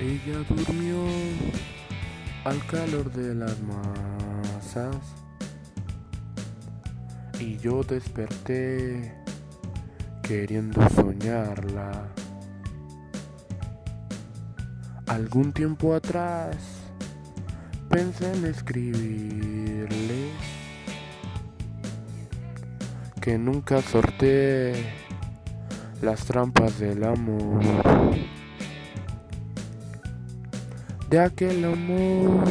Ella durmió al calor de las masas y yo desperté queriendo soñarla. Algún tiempo atrás pensé en escribirle que nunca sorté las trampas del amor. De aquel amor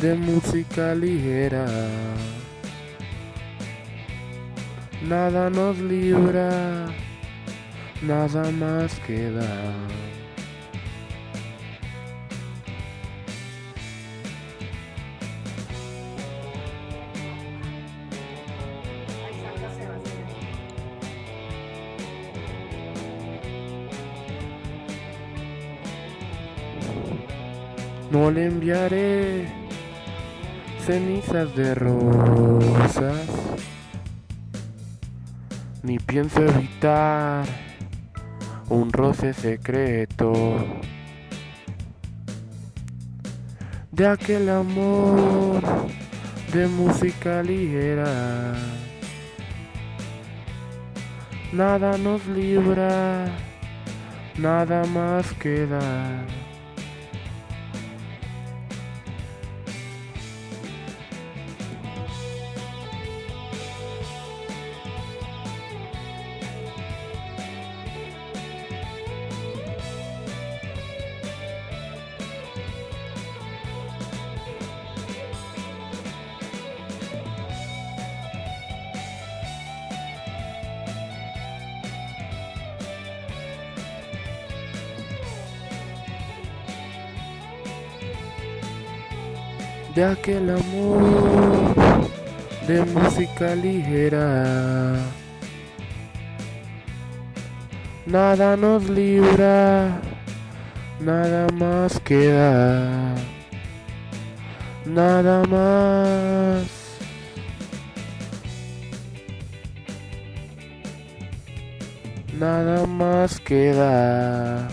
de música ligera. Nada nos libra, nada más queda. No le enviaré cenizas de rosas, ni pienso evitar un roce secreto de aquel amor de música ligera. Nada nos libra, nada más queda. De aquel amor de música ligera. Nada nos libra, nada más queda, nada más. Nada más queda,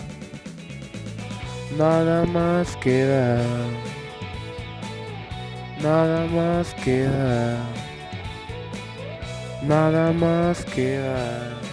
nada más queda. Nada más queda. Nada más queda.